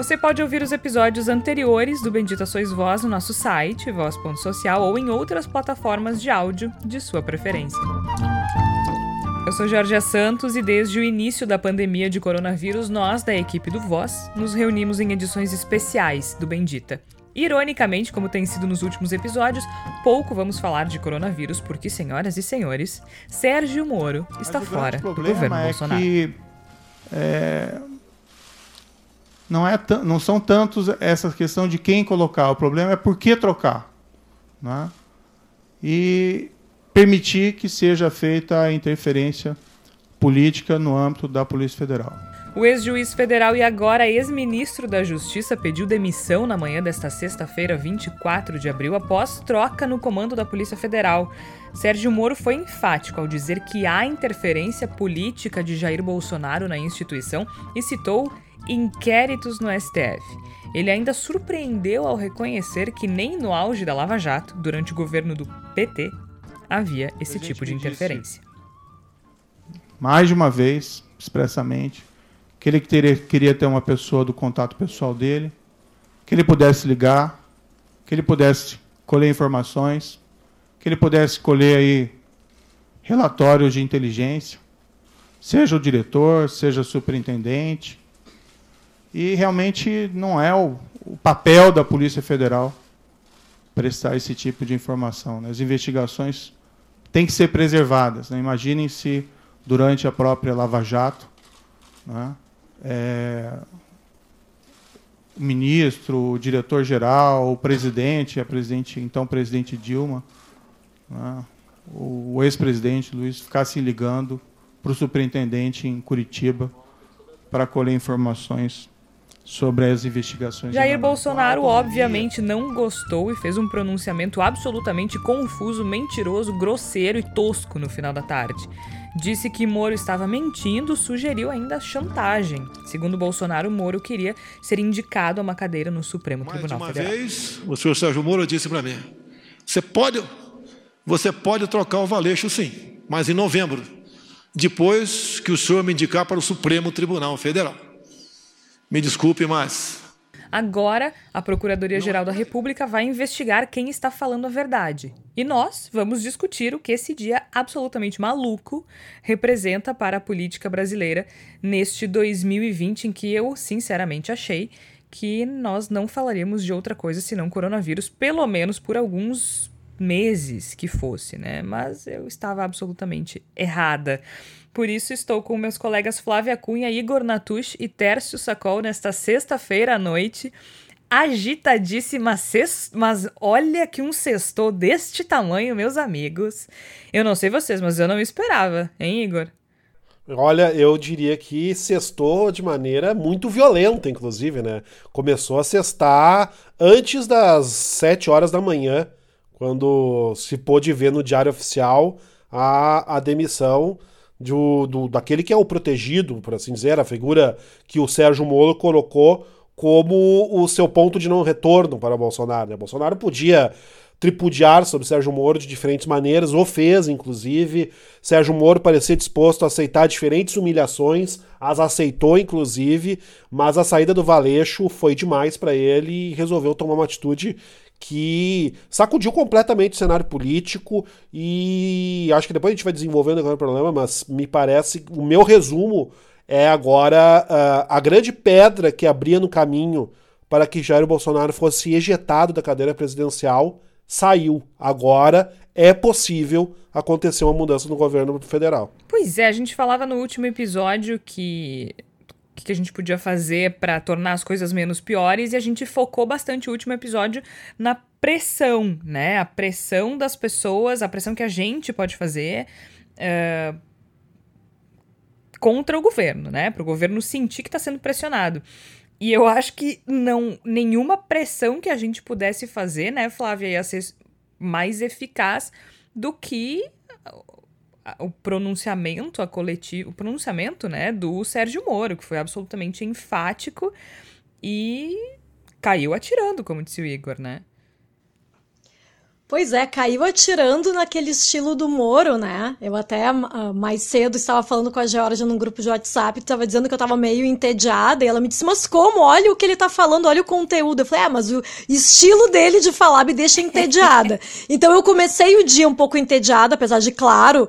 Você pode ouvir os episódios anteriores do Bendita Sois Voz no nosso site, voz.social, ou em outras plataformas de áudio de sua preferência. Eu sou Georgia Santos e desde o início da pandemia de coronavírus, nós, da equipe do Voz, nos reunimos em edições especiais do Bendita. Ironicamente, como tem sido nos últimos episódios, pouco vamos falar de coronavírus, porque, senhoras e senhores, Sérgio Moro está fora do governo é Bolsonaro. Que, é, não, é não são tantos essa questão de quem colocar, o problema é por que trocar. Né? E permitir que seja feita a interferência política no âmbito da Polícia Federal. O ex-juiz federal e agora ex-ministro da Justiça pediu demissão na manhã desta sexta-feira, 24 de abril, após troca no comando da Polícia Federal. Sérgio Moro foi enfático ao dizer que há interferência política de Jair Bolsonaro na instituição e citou inquéritos no STF. Ele ainda surpreendeu ao reconhecer que nem no auge da Lava Jato, durante o governo do PT, havia esse tipo de interferência. Mais de uma vez, expressamente, que ele teria, queria ter uma pessoa do contato pessoal dele, que ele pudesse ligar, que ele pudesse colher informações, que ele pudesse colher aí relatórios de inteligência, seja o diretor, seja o superintendente. E realmente não é o, o papel da Polícia Federal prestar esse tipo de informação. Né? As investigações têm que ser preservadas. Né? Imaginem se durante a própria Lava Jato, né? é, o ministro, o diretor-geral, o presidente, a presidente, então presidente Dilma, né? o ex-presidente Luiz ficassem ligando para o superintendente em Curitiba para colher informações sobre as investigações. Jair Bolsonaro, obviamente, não gostou e fez um pronunciamento absolutamente confuso, mentiroso, grosseiro e tosco no final da tarde. Disse que Moro estava mentindo, sugeriu ainda chantagem. Segundo Bolsonaro, Moro queria ser indicado a uma cadeira no Supremo Mais Tribunal de uma Federal. vez, o senhor Sérgio Moro disse para mim: você pode, você pode trocar o Valeixo, sim, mas em novembro, depois que o senhor me indicar para o Supremo Tribunal Federal. Me desculpe, mas Agora, a Procuradoria-Geral da República vai investigar quem está falando a verdade. E nós vamos discutir o que esse dia absolutamente maluco representa para a política brasileira neste 2020, em que eu, sinceramente, achei que nós não falaríamos de outra coisa senão coronavírus, pelo menos por alguns meses que fosse, né? Mas eu estava absolutamente errada. Por isso estou com meus colegas Flávia Cunha, Igor Natush e Tércio Sacol nesta sexta-feira à noite. Agitadíssima, sexta, mas olha que um sextou deste tamanho, meus amigos. Eu não sei vocês, mas eu não esperava, hein, Igor? Olha, eu diria que sextou de maneira muito violenta, inclusive, né? Começou a sextar antes das 7 horas da manhã, quando se pôde ver no Diário Oficial a, a demissão do, do, daquele que é o protegido, por assim dizer, a figura que o Sérgio Moro colocou como o seu ponto de não retorno para Bolsonaro. Né? Bolsonaro podia tripudiar sobre Sérgio Moro de diferentes maneiras, o fez, inclusive. Sérgio Moro parecia disposto a aceitar diferentes humilhações, as aceitou, inclusive, mas a saída do Valeixo foi demais para ele e resolveu tomar uma atitude que sacudiu completamente o cenário político e acho que depois a gente vai desenvolvendo agora o problema, mas me parece, o meu resumo é agora uh, a grande pedra que abria no caminho para que Jair Bolsonaro fosse ejetado da cadeira presidencial saiu. Agora é possível acontecer uma mudança no governo federal. Pois é, a gente falava no último episódio que o que a gente podia fazer para tornar as coisas menos piores e a gente focou bastante o último episódio na pressão, né? A pressão das pessoas, a pressão que a gente pode fazer uh, contra o governo, né? Para o governo sentir que está sendo pressionado. E eu acho que não nenhuma pressão que a gente pudesse fazer, né, Flávia, ia ser mais eficaz do que o pronunciamento, a coletivo, o pronunciamento, né, do Sérgio Moro, que foi absolutamente enfático e caiu atirando, como disse o Igor, né? Pois é, caiu atirando naquele estilo do Moro, né? Eu até uh, mais cedo estava falando com a Georgia num grupo de WhatsApp, estava dizendo que eu estava meio entediada, e ela me disse, mas como? Olha o que ele está falando, olha o conteúdo. Eu falei, é, mas o estilo dele de falar me deixa entediada. então eu comecei o dia um pouco entediada, apesar de, claro,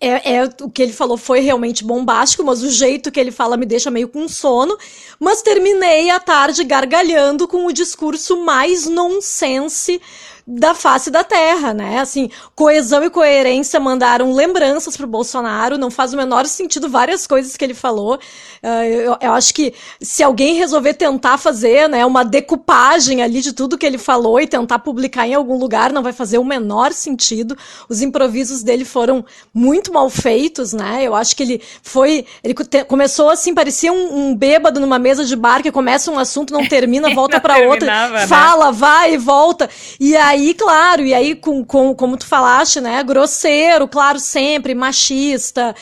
é, é, o que ele falou foi realmente bombástico, mas o jeito que ele fala me deixa meio com sono. Mas terminei a tarde gargalhando com o discurso mais nonsense da face da terra, né? Assim, coesão e coerência mandaram lembranças pro Bolsonaro, não faz o menor sentido várias coisas que ele falou. Uh, eu, eu, acho que se alguém resolver tentar fazer, né, uma decupagem ali de tudo que ele falou e tentar publicar em algum lugar, não vai fazer o menor sentido. Os improvisos dele foram muito mal feitos, né? Eu acho que ele foi, ele te, começou assim, parecia um, um, bêbado numa mesa de bar que começa um assunto, não termina, volta para outra, né? fala, vai e volta. E aí aí, claro, e aí, com, com, como tu falaste, né? Grosseiro, claro, sempre, machista.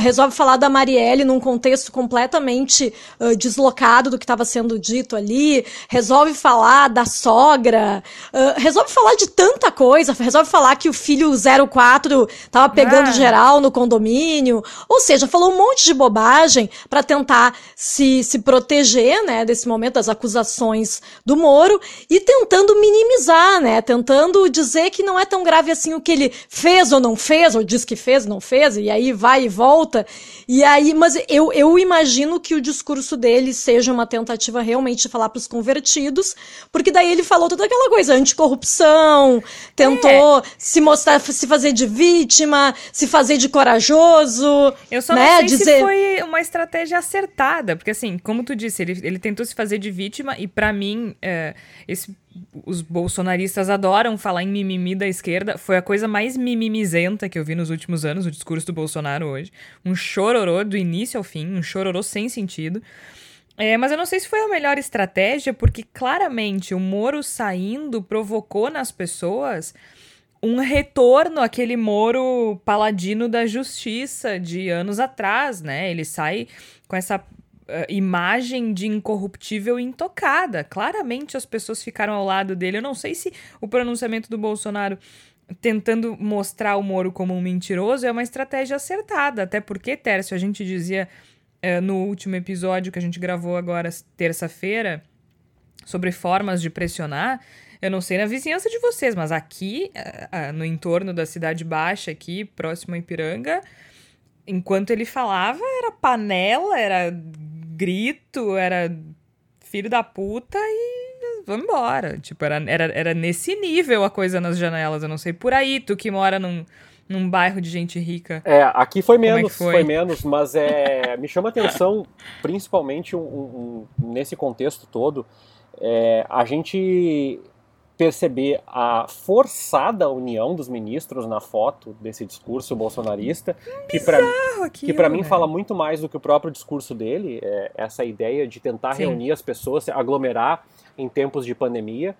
Resolve falar da Marielle num contexto completamente uh, deslocado do que estava sendo dito ali. Resolve falar da sogra. Uh, resolve falar de tanta coisa. Resolve falar que o filho 04 tava pegando ah. geral no condomínio. Ou seja, falou um monte de bobagem para tentar se, se proteger, né? Desse momento das acusações do Moro e tentando minimizar, né? tentando dizer que não é tão grave assim o que ele fez ou não fez, ou diz que fez, não fez, e aí vai e volta. E aí, mas eu, eu imagino que o discurso dele seja uma tentativa realmente de falar para os convertidos, porque daí ele falou toda aquela coisa, anticorrupção, tentou é. se mostrar, se fazer de vítima, se fazer de corajoso. Eu só né, não sei dizer... se foi uma estratégia acertada, porque assim, como tu disse, ele, ele tentou se fazer de vítima, e para mim, é, esse os bolsonaristas adoram falar em mimimi da esquerda. Foi a coisa mais mimimizenta que eu vi nos últimos anos, o discurso do Bolsonaro hoje. Um chororô do início ao fim, um chororô sem sentido. É, mas eu não sei se foi a melhor estratégia, porque claramente o Moro saindo provocou nas pessoas um retorno àquele Moro paladino da justiça de anos atrás, né? Ele sai com essa imagem de incorruptível intocada. Claramente as pessoas ficaram ao lado dele. Eu não sei se o pronunciamento do Bolsonaro tentando mostrar o Moro como um mentiroso é uma estratégia acertada. Até porque, Tércio, a gente dizia uh, no último episódio que a gente gravou agora, terça-feira, sobre formas de pressionar. Eu não sei na vizinhança de vocês, mas aqui, uh, no entorno da Cidade Baixa, aqui, próximo a Ipiranga, enquanto ele falava, era panela, era grito, era filho da puta e vamos embora. Tipo, era, era, era nesse nível a coisa nas janelas. Eu não sei por aí, tu que mora num, num bairro de gente rica. É, aqui foi menos, é foi? foi? menos, mas é, me chama atenção, principalmente um, um, nesse contexto todo, é, a gente perceber a forçada união dos ministros na foto desse discurso bolsonarista, que para que para mim fala muito mais do que o próprio discurso dele, é, essa ideia de tentar Sim. reunir as pessoas, aglomerar em tempos de pandemia.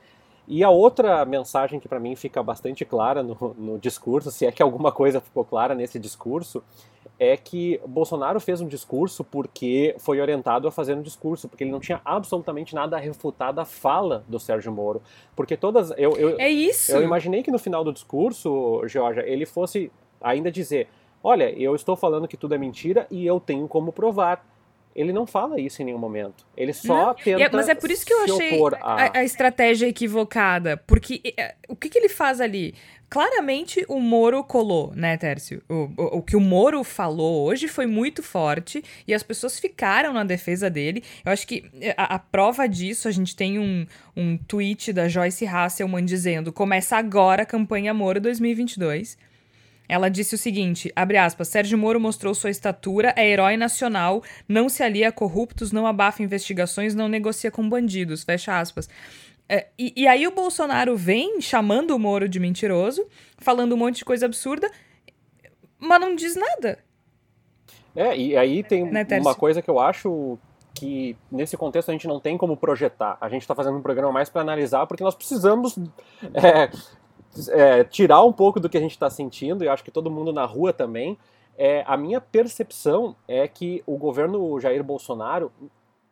E a outra mensagem que para mim fica bastante clara no, no discurso, se é que alguma coisa ficou clara nesse discurso, é que Bolsonaro fez um discurso porque foi orientado a fazer um discurso, porque ele não tinha absolutamente nada a refutar da fala do Sérgio Moro. Porque todas. Eu, eu, é isso! Eu imaginei que no final do discurso, Georgia, ele fosse ainda dizer: Olha, eu estou falando que tudo é mentira e eu tenho como provar. Ele não fala isso em nenhum momento. Ele só não. tenta. É, mas é por isso que eu achei a... A, estratégia equivocada. Porque é, o que, que ele faz ali? Claramente o Moro colou, né, Tércio? O, o, o, que o Moro falou hoje foi muito forte e as pessoas ficaram na defesa dele. Eu acho que eh, a, a prova disso, a gente tem um, um tweet da Joyce Hasselman dizendo: começa agora a campanha Moro 2022. Ela disse o seguinte, abre aspas, Sérgio Moro mostrou sua estatura, é herói nacional, não se alia a corruptos, não abafa investigações, não negocia com bandidos, fecha aspas. É, e, e, aí o Bolsonaro vem chamando o Moro de mentiroso, falando um monte de coisa absurda, mas não diz nada. É, e aí tem né, uma coisa que eu acho que nesse contexto a gente não tem como projetar. A gente está fazendo um programa mais para analisar, porque nós precisamos é, é, tirar um pouco do que a gente está sentindo, e acho que todo mundo na rua também, é, a minha percepção é que o governo Jair Bolsonaro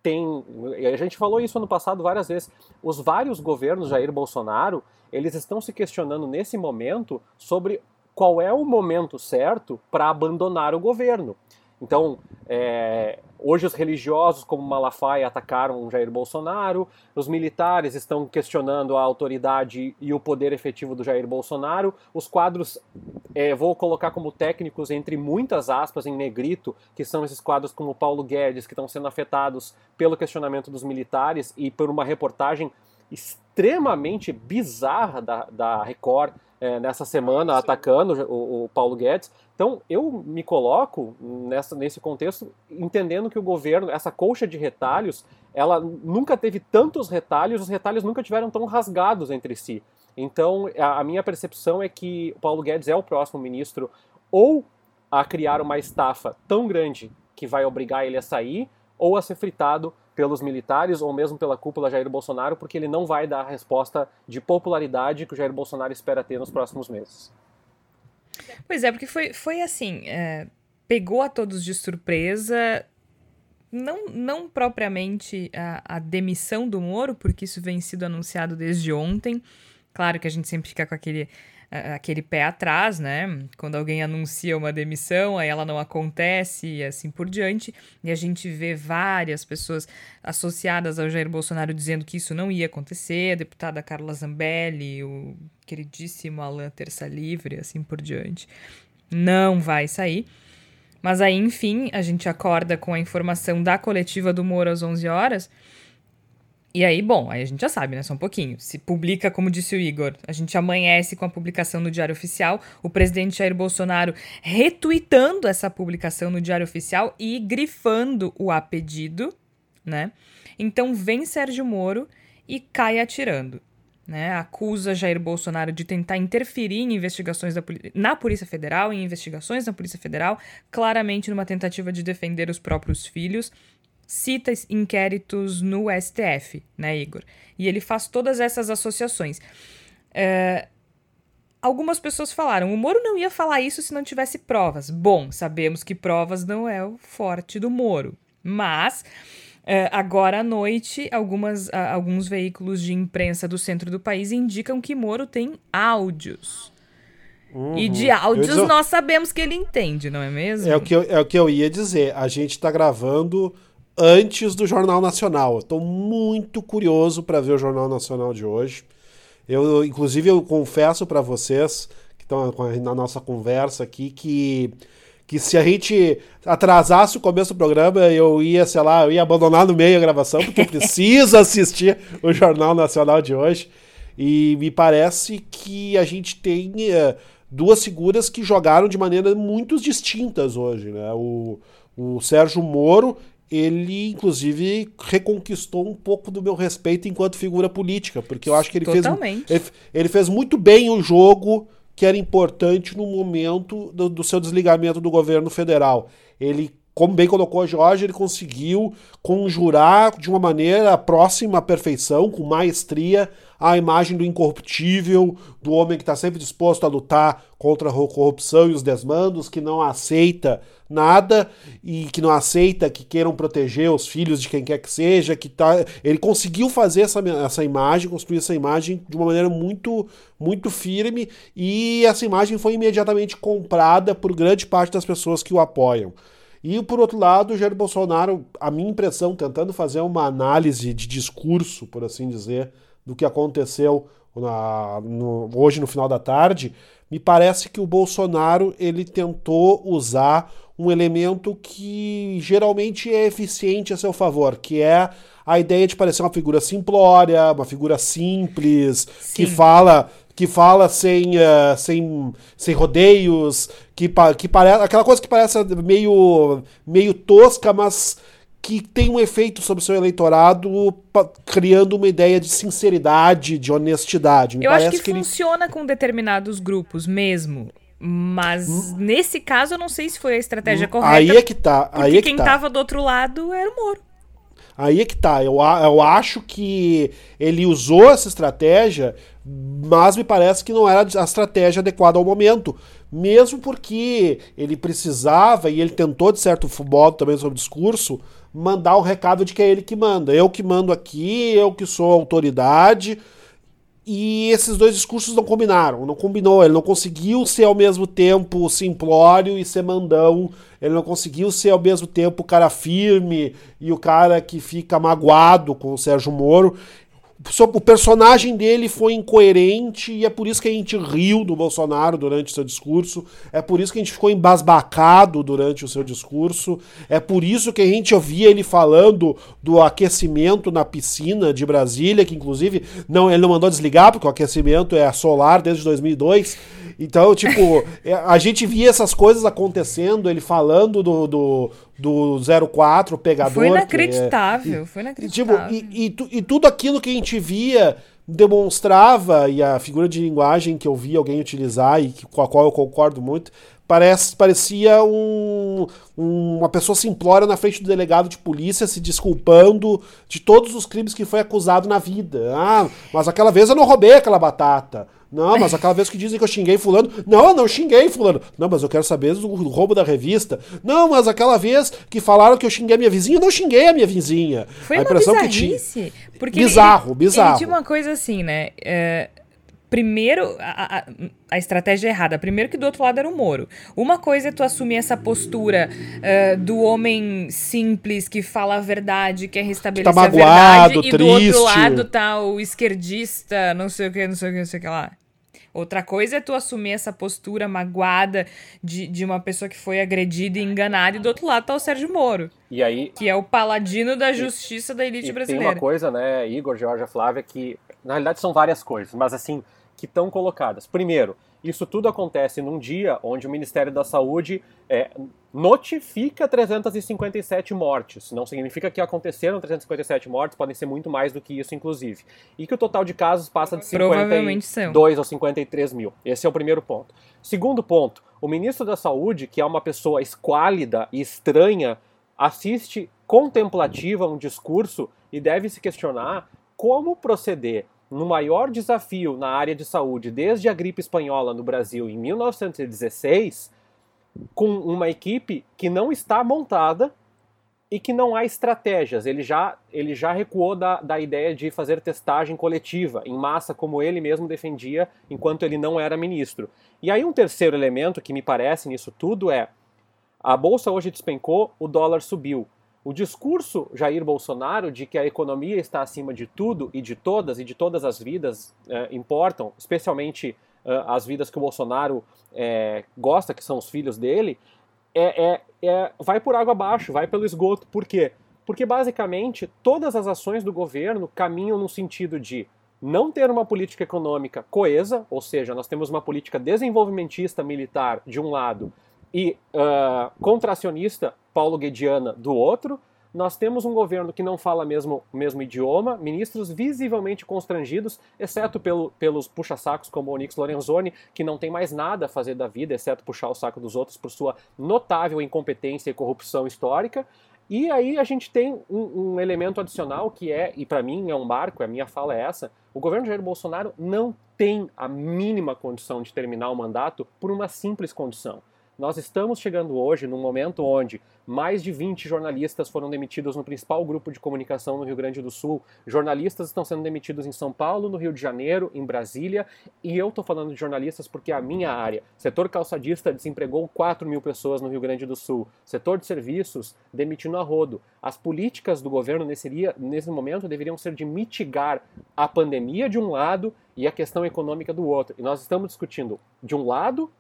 tem. A gente falou isso ano passado várias vezes. Os vários governos Jair Bolsonaro, eles estão se questionando nesse momento sobre qual é o momento certo para abandonar o governo. Então, é, hoje os religiosos, como Malafaia, atacaram Jair Bolsonaro, os militares estão questionando a autoridade e o poder efetivo do Jair Bolsonaro, os quadros, é, vou colocar como técnicos entre muitas aspas em negrito, que são esses quadros como Paulo Guedes, que estão sendo afetados pelo questionamento dos militares e por uma reportagem extremamente bizarra da, da Record é, nessa semana atacando o, o, Paulo Guedes. Então eu me coloco nessa, nesse contexto entendendo que o governo, essa colcha de retalhos, ela nunca teve tantos retalhos, os retalhos nunca tiveram tão rasgados entre si. Então a, a minha percepção é que o Paulo Guedes é o próximo ministro ou a criar uma estafa tão grande que vai obrigar ele a sair ou a ser fritado pelos militares ou mesmo pela cúpula Jair Bolsonaro, porque ele não vai dar a resposta de popularidade que o Jair Bolsonaro espera ter nos próximos meses. Pois é, porque foi, foi assim: é, pegou a todos de surpresa. Não, não propriamente a, a demissão do Moro, porque isso vem sido anunciado desde ontem. Claro que a gente sempre fica com aquele aquele pé atrás, né? Quando alguém anuncia uma demissão, aí ela não acontece e assim por diante. E a gente vê várias pessoas associadas ao Jair Bolsonaro dizendo que isso não ia acontecer, a deputada Carla Zambelli, o queridíssimo Alan Terça Livre, assim por diante. Não vai sair. Mas aí, enfim, a gente acorda com a informação da coletiva do Moro às 11 horas e aí, bom, aí a gente já sabe, né? Só um pouquinho. Se publica, como disse o Igor, a gente amanhece com a publicação no Diário Oficial, o presidente Jair Bolsonaro retweetando essa publicação no Diário Oficial e grifando o a pedido, né? Então vem Sérgio Moro e cai atirando. Né, acusa Jair Bolsonaro de tentar interferir em investigações da, na Polícia Federal, em investigações na Polícia Federal, claramente numa tentativa de defender os próprios filhos cita inquéritos no STF, né, Igor? E ele faz todas essas associações. É, algumas pessoas falaram: o Moro não ia falar isso se não tivesse provas. Bom, sabemos que provas não é o forte do Moro. Mas. É, agora à noite, algumas, alguns veículos de imprensa do centro do país indicam que Moro tem áudios. Uhum. E de áudios nós sabemos que ele entende, não é mesmo? É o que eu, é o que eu ia dizer. A gente está gravando antes do Jornal Nacional. Estou muito curioso para ver o Jornal Nacional de hoje. Eu, inclusive, eu confesso para vocês que estão na nossa conversa aqui que que se a gente atrasasse o começo do programa, eu ia, sei lá, eu ia abandonar no meio a gravação, porque eu preciso assistir o Jornal Nacional de hoje. E me parece que a gente tem uh, duas figuras que jogaram de maneira muito distintas hoje. Né? O, o Sérgio Moro ele inclusive reconquistou um pouco do meu respeito enquanto figura política, porque eu acho que ele Totalmente. fez ele, ele, fez muito bem o jogo que era importante no momento do, do seu desligamento do governo federal. Ele como bem colocou a Jorge, ele conseguiu conjurar de uma maneira próxima à perfeição, com maestria, a imagem do incorruptível, do homem que está sempre disposto a lutar contra a corrupção e os desmandos, que não aceita nada e que não aceita que queiram proteger os filhos de quem quer que seja, que tá, ele conseguiu fazer essa, essa imagem, construir essa imagem de uma maneira muito muito firme e essa imagem foi imediatamente comprada por grande parte das pessoas que o apoiam. E por outro lado, o Jair Bolsonaro, a minha impressão, tentando fazer uma análise de discurso, por assim dizer, do que aconteceu na, no, hoje no final da tarde, me parece que o Bolsonaro ele tentou usar um elemento que geralmente é eficiente a seu favor, que é a ideia de parecer uma figura simplória, uma figura simples, Sim. que fala que fala sem, uh, sem, sem rodeios, que, que parece aquela coisa que parece meio, meio tosca, mas que tem um efeito sobre o seu eleitorado, criando uma ideia de sinceridade, de honestidade. Me eu acho que, que funciona ele... com determinados grupos mesmo. Mas hum. nesse caso eu não sei se foi a estratégia hum. correta. Aí é que tá. Aí porque é que quem tá. tava do outro lado era o Moro. Aí é que tá. Eu, eu acho que ele usou essa estratégia, mas me parece que não era a estratégia adequada ao momento. Mesmo porque ele precisava, e ele tentou, de certo modo, também sobre o discurso, mandar o recado de que é ele que manda. Eu que mando aqui, eu que sou autoridade. E esses dois discursos não combinaram, não combinou. Ele não conseguiu ser ao mesmo tempo simplório e ser mandão. Ele não conseguiu ser ao mesmo tempo o cara firme e o cara que fica magoado com o Sérgio Moro o personagem dele foi incoerente e é por isso que a gente riu do Bolsonaro durante o seu discurso, é por isso que a gente ficou embasbacado durante o seu discurso, é por isso que a gente ouvia ele falando do aquecimento na piscina de Brasília, que inclusive não, ele não mandou desligar, porque o aquecimento é solar desde 2002. Então, tipo, é, a gente via essas coisas acontecendo, ele falando do, do, do 04, pegador. Foi inacreditável, é, foi inacreditável. Tipo, e, e, e, tudo aquilo que a gente via demonstrava, e a figura de linguagem que eu vi alguém utilizar e com a qual eu concordo muito, parece, parecia um, um, uma pessoa simplória na frente do delegado de polícia se desculpando de todos os crimes que foi acusado na vida. Ah, mas aquela vez eu não roubei aquela batata. Não, mas aquela vez que dizem que eu xinguei fulano. Não, eu não xinguei fulano. Não, mas eu quero saber do roubo da revista. Não, mas aquela vez que falaram que eu xinguei a minha vizinha, eu não xinguei a minha vizinha. Foi a impressão que tinha. Porque bizarro, ele, bizarro. Ele tinha uma coisa assim, né? É, primeiro, a, a, a, estratégia é errada. Primeiro que do outro lado era o Moro. Uma coisa é tu assumir essa postura uh, do homem simples que fala a verdade, quer restabelecer que tá magoado, a verdade, triste. e do outro lado tá o esquerdista, não sei o que, não sei o que, não sei o que lá. Outra coisa é tu assumir essa postura magoada de, de uma pessoa que foi agredida e enganada, e do outro lado tá o Sérgio Moro. E aí. Que é o paladino da justiça e, da elite e brasileira. Tem uma coisa, né, Igor, Georgia, Flávia, que na realidade são várias coisas, mas assim, que estão colocadas. Primeiro, isso tudo acontece num dia onde o Ministério da Saúde é, notifica 357 mortes. Não significa que aconteceram 357 mortes, podem ser muito mais do que isso, inclusive. E que o total de casos passa de 52 ou 53 mil. Esse é o primeiro ponto. Segundo ponto, o ministro da Saúde, que é uma pessoa esquálida e estranha, assiste contemplativa a um discurso e deve se questionar como proceder no maior desafio na área de saúde desde a gripe espanhola no Brasil em 1916, com uma equipe que não está montada e que não há estratégias. Ele já, ele já recuou da, da ideia de fazer testagem coletiva, em massa, como ele mesmo defendia enquanto ele não era ministro. E aí, um terceiro elemento que me parece nisso tudo é: a bolsa hoje despencou, o dólar subiu. O discurso Jair Bolsonaro de que a economia está acima de tudo e de todas e de todas as vidas é, importam, especialmente é, as vidas que o Bolsonaro é, gosta, que são os filhos dele, é, é, é, vai por água abaixo, vai pelo esgoto. Por quê? Porque basicamente todas as ações do governo caminham no sentido de não ter uma política econômica coesa, ou seja, nós temos uma política desenvolvimentista militar de um lado e uh, contracionista Paulo Guediana do outro. Nós temos um governo que não fala mesmo o mesmo idioma, ministros visivelmente constrangidos, exceto pelo, pelos puxa-sacos como o Onyx Lorenzoni, que não tem mais nada a fazer da vida, exceto puxar o saco dos outros por sua notável incompetência e corrupção histórica. E aí a gente tem um, um elemento adicional que é, e para mim é um marco, a minha fala é essa, o governo Jair Bolsonaro não tem a mínima condição de terminar o mandato por uma simples condição nós estamos chegando hoje num momento onde mais de 20 jornalistas foram demitidos no principal grupo de comunicação no Rio Grande do Sul. Jornalistas estão sendo demitidos em São Paulo, no Rio de Janeiro, em Brasília. E eu estou falando de jornalistas porque é a minha área. Setor calçadista desempregou 4 mil pessoas no Rio Grande do Sul. Setor de serviços demitindo a rodo. As políticas do governo nesse, nesse momento deveriam ser de mitigar a pandemia de um lado e a questão econômica do outro. E nós estamos discutindo, de um lado,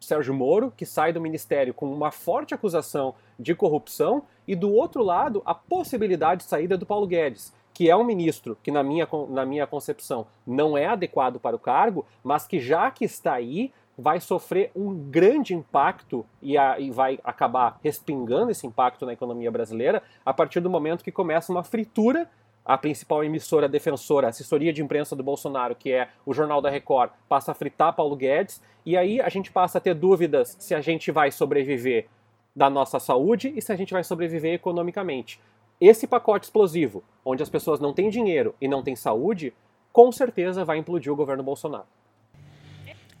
Sérgio Moro, que sai do ministério com uma forte acusação de corrupção, e do outro lado, a possibilidade de saída do Paulo Guedes, que é um ministro que, na minha, na minha concepção, não é adequado para o cargo, mas que já que está aí, vai sofrer um grande impacto e, a, e, vai acabar respingando esse impacto na economia brasileira a partir do momento que começa uma fritura a principal emissora defensora, assessoria de imprensa do Bolsonaro, que é o Jornal da Record, passa a fritar Paulo Guedes, e aí a gente passa a ter dúvidas se a gente vai sobreviver da nossa saúde e se a gente vai sobreviver economicamente. esse pacote explosivo, onde as pessoas não têm dinheiro e não têm saúde, com certeza vai implodir o governo Bolsonaro.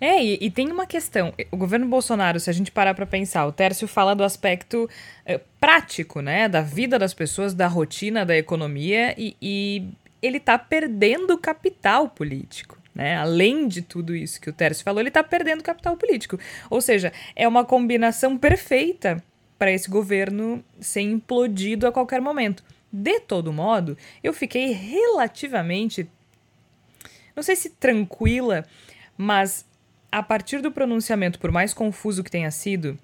É, e, e, tem uma questão. O governo Bolsonaro, se a gente parar para pensar, o Tércio fala do aspecto é, prático, né? Da vida das pessoas, da rotina, da economia, e, e ele está perdendo capital político. Né? Além de tudo isso que o Tércio falou, ele está perdendo capital político. Ou seja, é uma combinação perfeita para esse governo ser implodido a qualquer momento. De todo modo, eu fiquei relativamente, não sei se tranquila, mas a partir do pronunciamento, por mais confuso que tenha sido,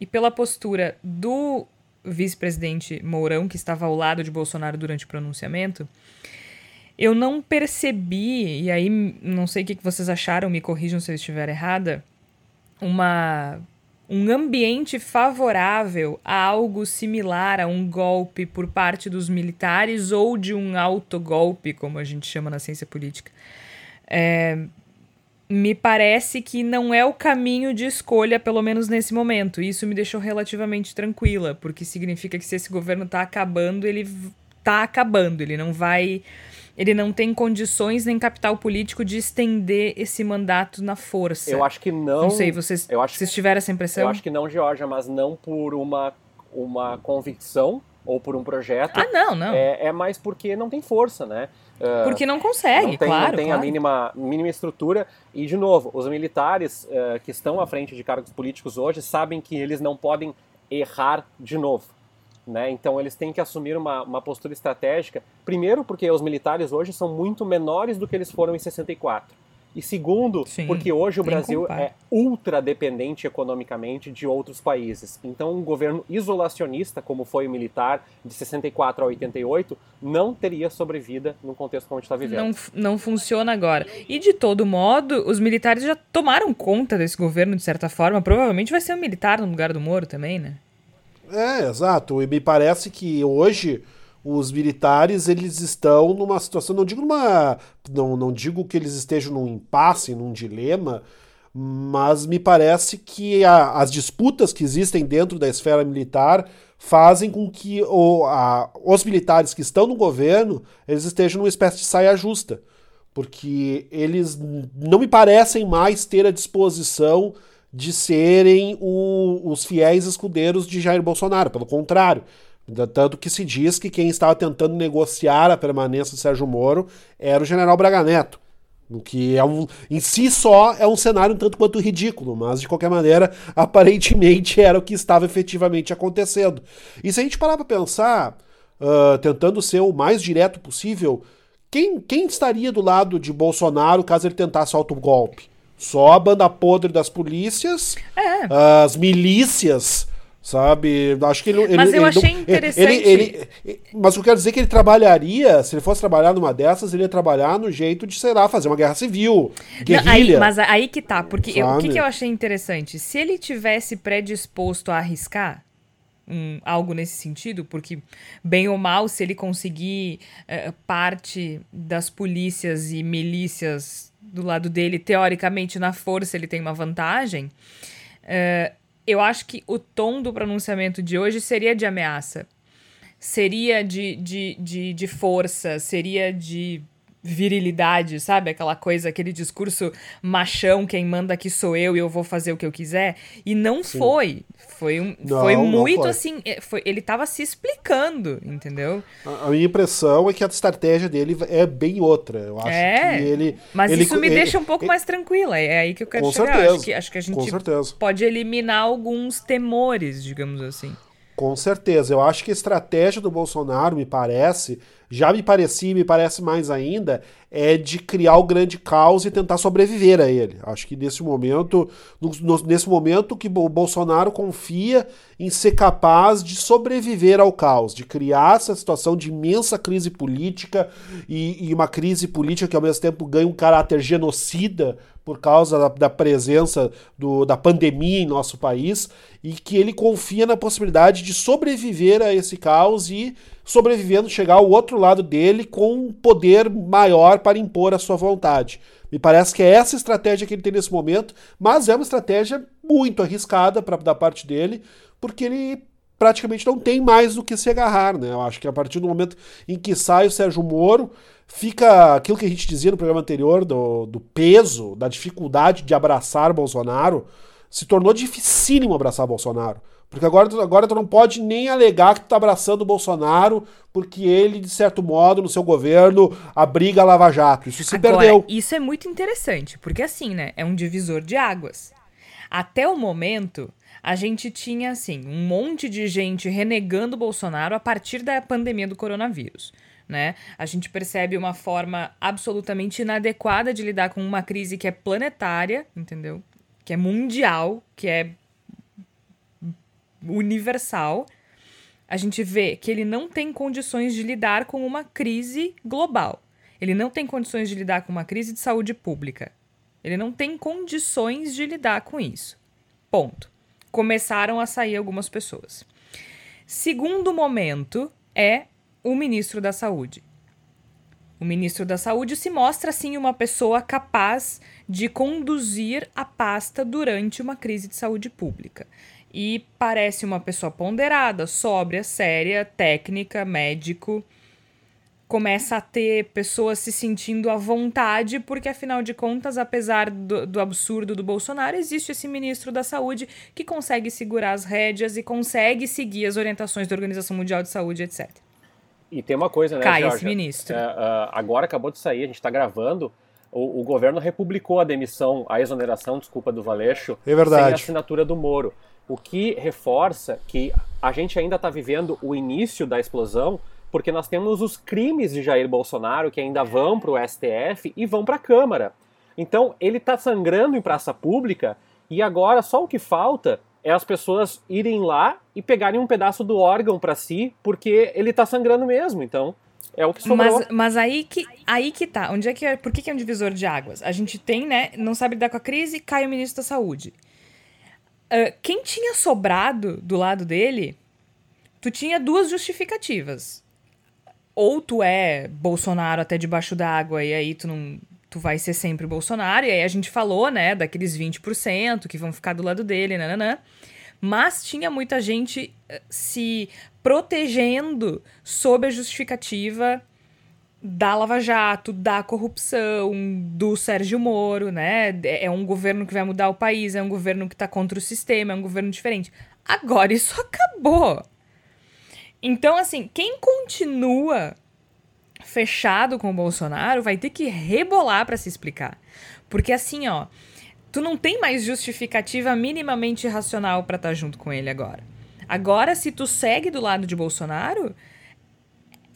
e pela postura do vice-presidente Mourão, que estava ao lado de Bolsonaro durante o pronunciamento, eu não percebi, e aí não sei o que vocês acharam, me corrijam se eu estiver errada, uma um ambiente favorável a algo similar a um golpe por parte dos militares ou de um autogolpe, como a gente chama na ciência política. É, me parece que não é o caminho de escolha, pelo menos nesse momento. Isso me deixou relativamente tranquila, porque significa que se esse governo está acabando, ele está acabando, ele não vai. Ele não tem condições nem capital político de estender esse mandato na força. Eu acho que não. Não sei, vocês, eu acho, vocês tiveram essa impressão? Eu acho que não, Georgia, mas não por uma, uma convicção ou por um projeto. Ah, não, não. É, é mais porque não tem força, né? Uh, Porque não consegue, não tem, claro. Não tem claro. a mínima, mínima estrutura. E, de novo, os militares uh, que estão à frente de cargos políticos hoje sabem que eles não podem errar de novo. Né? Então, eles têm que assumir uma, uma postura estratégica. Primeiro, porque os militares hoje são muito menores do que eles foram em 64. E segundo, Sim, porque hoje o Brasil é ultra dependente economicamente de outros países. Então, um governo isolacionista, como foi o militar de 64 a 88, não teria sobrevida no contexto como a gente está vivendo. Não, não funciona agora. E de todo modo, os militares já tomaram conta desse governo de certa forma. Provavelmente vai ser um militar no lugar do Moro também, né? É, exato. E me parece que hoje os militares eles estão numa situação, não digo numa, não, não digo que eles estejam num impasse, num dilema, mas me parece que a, as disputas que existem dentro da esfera militar fazem com que o, a, os militares que estão no governo eles estejam numa espécie de saia justa, porque eles não me parecem mais ter a disposição de serem o, os fiéis escudeiros de Jair Bolsonaro, pelo contrário, tanto que se diz que quem estava tentando negociar a permanência de Sérgio Moro era o general Braga Neto. O que é um, em si só é um cenário um tanto quanto ridículo, mas de qualquer maneira, aparentemente era o que estava efetivamente acontecendo. E se a gente parar para pensar, uh, tentando ser o mais direto possível, quem, quem estaria do lado de Bolsonaro caso ele tentasse autogolpe? Só a banda podre das polícias, é. as milícias Sabe? Acho que ele. ele mas eu ele achei não, interessante. Ele, ele, mas eu quero dizer que ele trabalharia, se ele fosse trabalhar numa dessas, ele ia trabalhar no jeito de, sei lá, fazer uma guerra civil. Guerrilha. Não, aí, mas aí que tá, porque eu, o que, que, eu achei interessante? Se ele tivesse predisposto a arriscar. Um, algo nesse sentido, porque, bem ou mal, se ele conseguir uh, parte das polícias e milícias do lado dele, teoricamente, na força, ele tem uma vantagem. Uh, eu acho que o tom do pronunciamento de hoje seria de ameaça. Seria de, de, de, de força, seria de virilidade, sabe? Aquela coisa, aquele discurso machão, quem manda aqui sou eu e eu vou fazer o que eu quiser. E não Sim. foi. Foi, um, não, foi muito foi. assim. É, foi, ele tava se explicando, entendeu? A, a, minha impressão é que a estratégia dele é bem outra. Eu acho é, que ele. Mas ele, isso me ele, deixa um pouco ele, mais tranquila. É aí que eu quero com chegar. Certeza, acho, que, acho que a gente pode eliminar alguns temores, digamos assim. Com certeza. Eu acho que a estratégia do Bolsonaro, me parece, já me parecia e me parece mais ainda, é de criar o grande caos e tentar sobreviver a ele. Acho que nesse momento, no, nesse momento que o Bolsonaro confia em ser capaz de sobreviver ao caos, de criar essa situação de imensa crise política e, e uma crise política que ao mesmo tempo ganha um caráter genocida por causa da, da presença do, da pandemia em nosso país e que ele confia na possibilidade de sobreviver a esse caos e sobrevivendo chegar ao outro lado dele com um poder maior para impor a sua vontade. Me parece que é essa estratégia que ele tem nesse momento, mas é uma estratégia muito arriscada pra, da parte dele, porque ele praticamente não tem mais do que se agarrar, né? Eu acho que a partir do momento em que sai o Sérgio Moro, fica aquilo que a gente dizia no programa anterior do, do peso, da dificuldade de abraçar Bolsonaro, se tornou dificílimo abraçar Bolsonaro. Porque agora, agora tu não pode nem alegar que tu tá abraçando o Bolsonaro porque ele, de certo modo, no seu governo, abriga a Lava Jato. Isso se agora, perdeu. Isso é muito interessante, porque assim, né? É um divisor de águas. Até o momento, a gente tinha, assim, um monte de gente renegando o Bolsonaro a partir da pandemia do coronavírus. Né? A gente percebe uma forma absolutamente inadequada de lidar com uma crise que é planetária, entendeu? Que é mundial, que é universal. A gente vê que ele não tem condições de lidar com uma crise global. Ele não tem condições de lidar com uma crise de saúde pública. Ele não tem condições de lidar com isso. Ponto começaram a sair algumas pessoas. Segundo momento é o ministro da Saúde. O ministro da Saúde se mostra, assim, uma pessoa capaz de conduzir a pasta durante uma crise de saúde pública. E parece uma pessoa ponderada, sóbria, séria, técnica, médico começa a ter pessoas se sentindo à vontade, porque afinal de contas, apesar do, do, absurdo do Bolsonaro, existe esse ministro da Saúde que consegue segurar as rédeas e consegue seguir as orientações da Organização Mundial de Saúde, etc. E tem uma coisa, né, Cai Georgia? esse ministro. É, uh, agora acabou de sair, a gente está gravando, o, o, governo republicou a demissão, a exoneração, desculpa, do Valeixo, é verdade. sem assinatura do Moro. O que reforça que a gente ainda está vivendo o início da explosão, porque nós temos os crimes de Jair Bolsonaro que ainda vão para o STF e vão para a Câmara. Então ele está sangrando em praça pública e agora só o que falta é as pessoas irem lá e pegarem um pedaço do órgão para si, porque ele está sangrando mesmo. Então é o que sobrou. Mas, mas aí que aí que tá. Onde é que é, por que, que é um divisor de águas? A gente tem, né? Não sabe lidar com a crise, cai o ministro da Saúde. Uh, quem tinha sobrado do lado dele, tu tinha duas justificativas ou tu é Bolsonaro até debaixo d'água e aí tu não tu vai ser sempre Bolsonaro, e aí a gente falou, né, daqueles 20% que vão ficar do lado dele, nananã. Mas tinha muita gente eh, se protegendo sob a justificativa da Lava Jato, da corrupção, do Sérgio Moro, né? É um governo que vai mudar o país, é um governo que tá contra o sistema, é um governo diferente. Agora isso acabou. Então, assim, quem continua fechado com o Bolsonaro vai ter que rebolar para se explicar. Porque assim, ó, tu não tem mais justificativa minimamente racional para estar tá junto com ele agora. Agora, se tu segue do lado de Bolsonaro,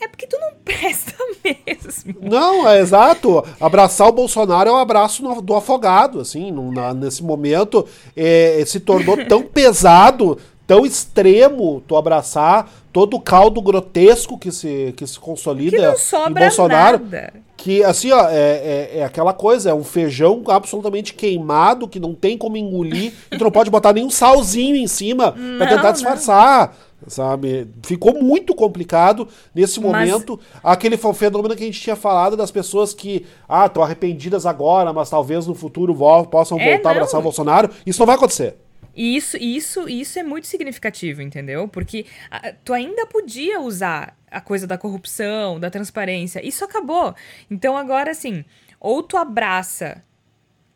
é porque tu não presta mesmo. Não, é exato. Abraçar o Bolsonaro é um abraço no, do afogado, assim, no, na, nesse momento é, se tornou tão pesado, tão extremo tu abraçar todo o caldo grotesco que se, que se consolida que não sobra em Bolsonaro. Nada. Que, assim, ó, é, é, é, aquela coisa, é um feijão absolutamente queimado que não tem como engolir e tu não pode botar nenhum salzinho em cima para tentar disfarçar. Não. Sabe? Ficou muito complicado nesse momento. Mas... Aquele fenômeno que a gente tinha falado das pessoas que, ah, estão arrependidas agora, mas talvez no futuro possam é, voltar a abraçar o Bolsonaro. Isso não vai acontecer. E isso, isso, isso é muito significativo, entendeu? Porque a, tu ainda podia usar a coisa da corrupção, da transparência. Isso acabou. Então agora, assim, ou tu abraça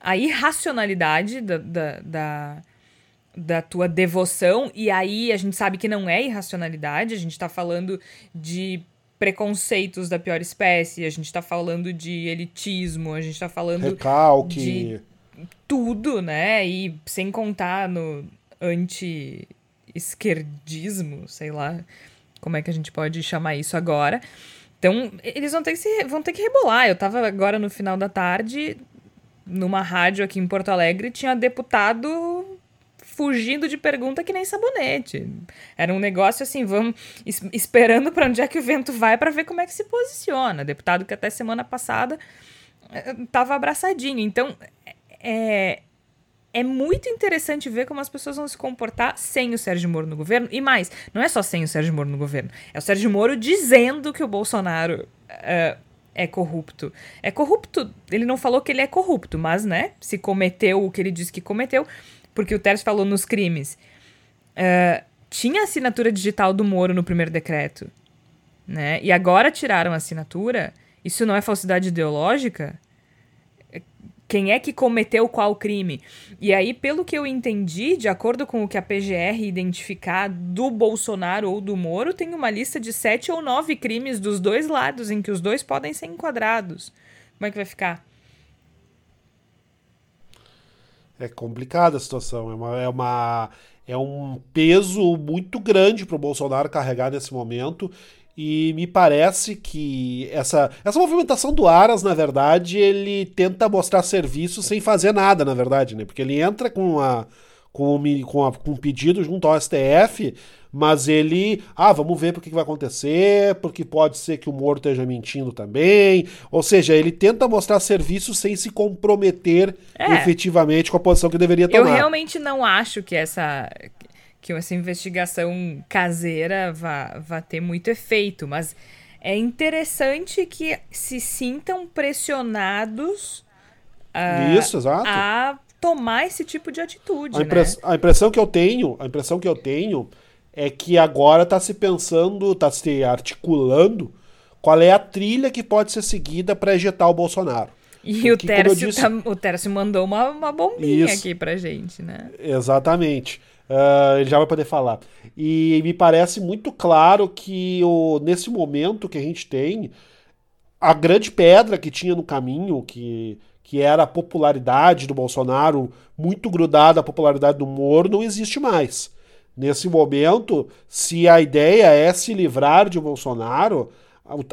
a irracionalidade da, da, da, da tua devoção, e aí a gente sabe que não é irracionalidade, a gente tá falando de preconceitos da pior espécie, a gente tá falando de elitismo, a gente tá falando Recalque. de tudo, né? E sem contar no anti-esquerdismo, sei lá como é que a gente pode chamar isso agora. Então, eles vão ter, que se, vão ter que rebolar. Eu tava agora no final da tarde, numa rádio aqui em Porto Alegre, tinha deputado fugindo de pergunta que nem sabonete. Era um negócio assim, vamos es esperando para onde é que o vento vai para ver como é que se posiciona. Deputado que até semana passada eh, tava abraçadinho. Então, é, é muito interessante ver como as pessoas vão se comportar sem o Sérgio Moro no governo. E mais, não é só sem o Sérgio Moro no governo. É o Sérgio Moro dizendo que o Bolsonaro uh, é corrupto. É corrupto. Ele não falou que ele é corrupto, mas, né? Se cometeu o que ele disse que cometeu, porque o Tércio falou nos crimes. Uh, tinha assinatura digital do Moro no primeiro decreto, né? E agora tiraram a assinatura. Isso não é falsidade ideológica? Quem é que cometeu qual crime? E aí, pelo que eu entendi, de acordo com o que a PGR identificar do Bolsonaro ou do Moro, tem uma lista de sete ou nove crimes dos dois lados em que os dois podem ser enquadrados. Como é que vai ficar? É complicada a situação. É, uma, é, uma, é um peso muito grande para o Bolsonaro carregar nesse momento. E me parece que essa, essa movimentação do Aras, na verdade, ele tenta mostrar serviço sem fazer nada, na verdade, né? Porque ele entra com a, com, com, a, com um pedido junto ao STF, mas ele, ah, vamos ver o que vai acontecer, porque pode ser que o Moro esteja mentindo também. Ou seja, ele tenta mostrar serviço sem se comprometer é. efetivamente com a posição que deveria tomar. Eu realmente não acho que essa que essa investigação caseira vá, vá ter muito efeito, mas é interessante que se sintam pressionados uh, Isso, exato. a tomar esse tipo de atitude. A, impress né? a impressão que eu tenho, a impressão que eu tenho é que agora está se pensando, está se articulando qual é a trilha que pode ser seguida para ejetar o Bolsonaro. E Porque, o, Tércio disse... tá, o Tércio mandou uma, uma bombinha Isso. aqui pra gente, né? Exatamente. Uh, ele já vai poder falar. E me parece muito claro que o, nesse momento que a gente tem, a grande pedra que tinha no caminho, que, que era a popularidade do Bolsonaro, muito grudada à popularidade do Moro, não existe mais. Nesse momento, se a ideia é se livrar de Bolsonaro,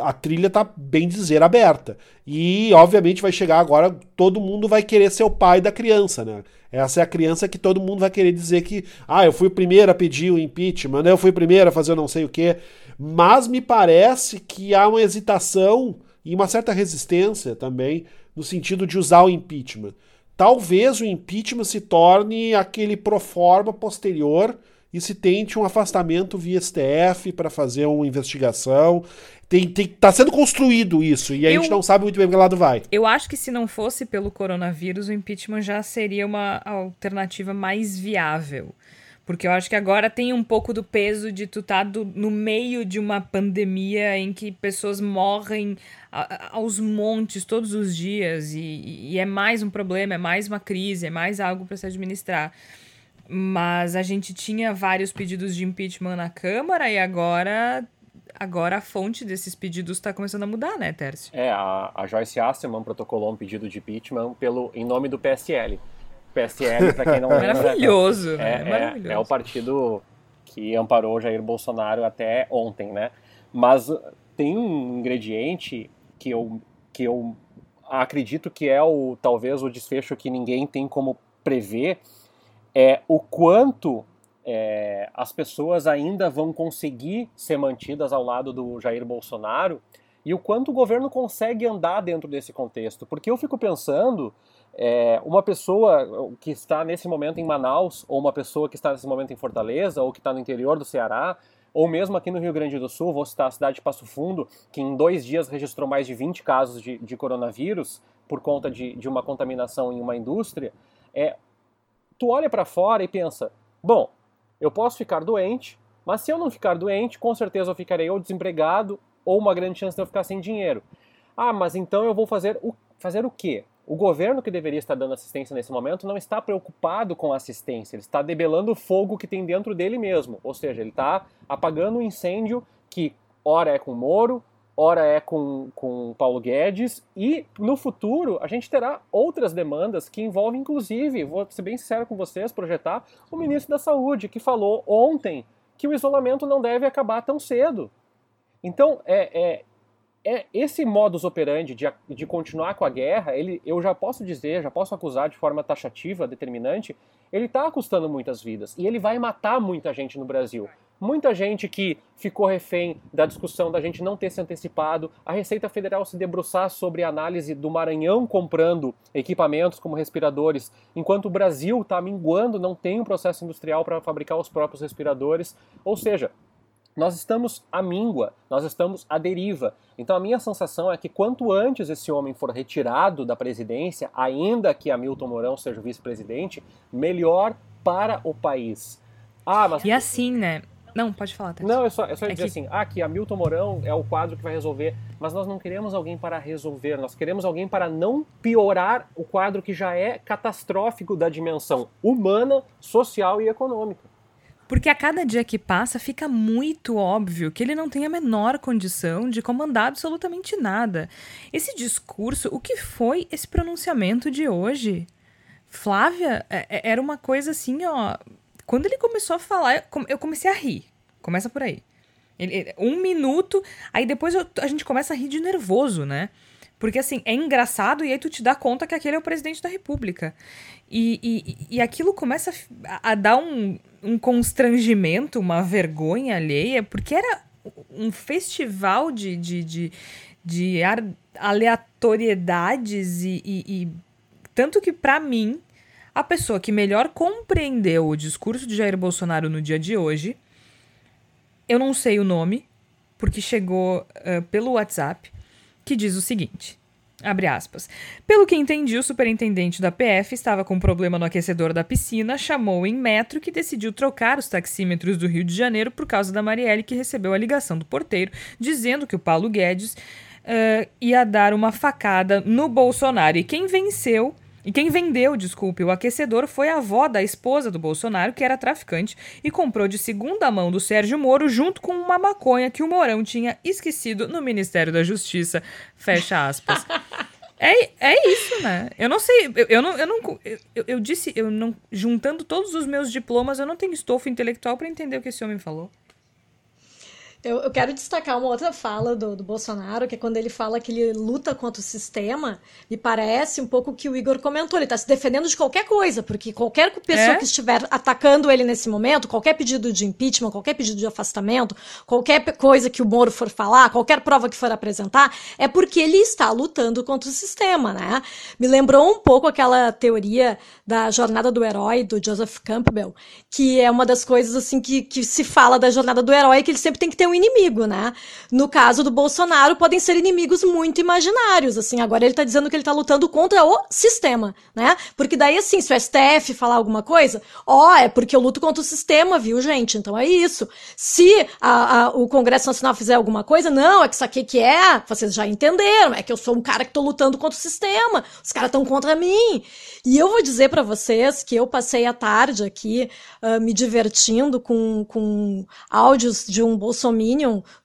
a, trilha está bem dizer aberta. E, obviamente, vai chegar agora, todo mundo vai querer ser o pai da criança, né? Essa é a criança que todo mundo vai querer dizer que, ah, eu fui o primeiro a pedir o impeachment, eu fui o primeiro a fazer não sei o quê. Mas me parece que há uma hesitação e uma certa resistência também no sentido de usar o impeachment. Talvez o impeachment se torne aquele pro forma posterior e se tente um afastamento via STF para fazer uma investigação. Tem, tem, tá sendo construído isso e a eu, gente não sabe muito bem para que lado vai. Eu acho que se não fosse pelo coronavírus, o impeachment já seria uma alternativa mais viável. Porque eu acho que agora tem um pouco do peso de tu estar tá no meio de uma pandemia em que pessoas morrem a, aos montes todos os dias e, e, é mais um problema, é mais uma crise, é mais algo para se administrar. Mas a gente tinha vários pedidos de impeachment na Câmara e agora agora a fonte desses pedidos está começando a mudar, né, Tércio? É, a, a Joyce Asselman protocolou um pedido de impeachment pelo, em nome do PSL. PSL, para quem não lembra... Maravilhoso, é, é, maravilhoso. É, é o partido que amparou Jair Bolsonaro até ontem, né? Mas tem um ingrediente que eu, que eu acredito que é o talvez o desfecho que ninguém tem como prever, é o quanto é, as pessoas ainda vão conseguir ser mantidas ao lado do Jair Bolsonaro e o quanto o governo consegue andar dentro desse contexto. Porque eu fico pensando, é, uma pessoa que está nesse momento em Manaus, ou uma pessoa que está nesse momento em Fortaleza, ou que está no interior do Ceará, ou mesmo aqui no Rio Grande do Sul, vou citar a cidade de Passo Fundo, que em dois dias registrou mais de 20 casos de, de coronavírus por conta de, de uma contaminação em uma indústria, é, tu olha para fora e pensa, bom, eu posso ficar doente, mas se eu não ficar doente, com certeza eu ficarei ou desempregado ou uma grande chance de eu ficar sem dinheiro. Ah, mas então eu vou fazer o, fazer o quê? O governo que deveria estar dando assistência nesse momento não está preocupado com a assistência, ele está debelando o fogo que tem dentro dele mesmo. Ou seja, ele está apagando um incêndio que ora é com Moro, ora é com, com Paulo Guedes, e no futuro a gente terá outras demandas que envolvem, inclusive, vou ser bem sincero com vocês, projetar o ministro da Saúde, que falou ontem que o isolamento não deve acabar tão cedo. Então, é, é, é esse modus operandi de, de continuar com a guerra, ele, eu já posso dizer, já posso acusar de forma taxativa, determinante, ele está custando muitas vidas e ele vai matar muita gente no Brasil. Muita gente que ficou refém da discussão da gente não ter se antecipado, a Receita Federal se debruçar sobre a análise do Maranhão comprando equipamentos como respiradores, enquanto o Brasil está minguando, não tem um processo industrial para fabricar os próprios respiradores. Ou seja, nós estamos à míngua, nós estamos à deriva. Então a minha sensação é que quanto antes esse homem for retirado da presidência, ainda que Hamilton Mourão seja o vice-presidente, melhor para o país Ah, mas... E assim, né? Não, pode falar. Tati. Não, é só, é só é dizer que... assim, ah, que Hamilton Mourão é o quadro que vai resolver, mas nós não queremos alguém para resolver, nós queremos alguém para não piorar o quadro que já é catastrófico da dimensão humana, social e econômica. Porque a cada dia que passa fica muito óbvio que ele não tem a menor condição de comandar absolutamente nada. Esse discurso, o que foi esse pronunciamento de hoje? Flávia, é, é, era uma coisa assim, ó. Quando ele começou a falar, eu comecei a rir. Começa por aí. Ele, um minuto, aí depois eu, a gente começa a rir de nervoso, né? Porque assim, é engraçado e aí tu te dá conta que aquele é o presidente da república. E, e, e aquilo começa a, a dar um, um constrangimento, uma vergonha alheia, porque era um festival de, de, de, de aleatoriedades e, e, e tanto que para mim a pessoa que melhor compreendeu o discurso de Jair Bolsonaro no dia de hoje, eu não sei o nome, porque chegou uh, pelo WhatsApp, que diz o seguinte: Abre aspas. Pelo que entendi, o superintendente da PF estava com um problema no aquecedor da piscina, chamou em metro que decidiu trocar os taxímetros do Rio de Janeiro por causa da Marielle, que recebeu a ligação do porteiro dizendo que o Paulo Guedes uh, ia dar uma facada no Bolsonaro. E quem venceu e quem vendeu, desculpe, o aquecedor foi a avó da esposa do Bolsonaro, que era traficante, e comprou de segunda mão do Sérgio Moro junto com uma maconha que o Mourão tinha esquecido no Ministério da Justiça. Fecha aspas. É, é isso, né? Eu não sei, eu, eu não, eu não, eu, eu disse, eu não, juntando todos os meus diplomas, eu não tenho estofo intelectual para entender o que esse homem falou. Eu, eu, quero destacar uma outra fala do, do, Bolsonaro, que é quando ele fala que ele luta contra o sistema, me parece um pouco que o Igor comentou, ele está se defendendo de qualquer coisa, porque qualquer pessoa é? que estiver atacando ele nesse momento, qualquer pedido de impeachment, qualquer pedido de afastamento, qualquer coisa que o Moro for falar, qualquer prova que for apresentar, é porque ele está lutando contra o sistema, né? Me lembrou um pouco aquela teoria da jornada do herói, do Joseph Campbell, que é uma das coisas assim que, que se fala da jornada do herói, que ele sempre tem que ter um inimigo, né? No caso do Bolsonaro, podem ser inimigos muito imaginários, assim. Agora ele tá dizendo que ele tá lutando contra o sistema, né? Porque daí, assim, se o STF falar alguma coisa, ó, é porque eu luto contra o sistema, viu, gente? Então é isso. Se a, a, o Congresso Nacional fizer alguma coisa, não, é que isso aqui que é, vocês já entenderam, é que eu sou um cara que tô lutando contra o sistema, os caras estão contra mim. E eu vou dizer para vocês que eu passei a tarde aqui uh, me divertindo com, com áudios de um Bolsonaro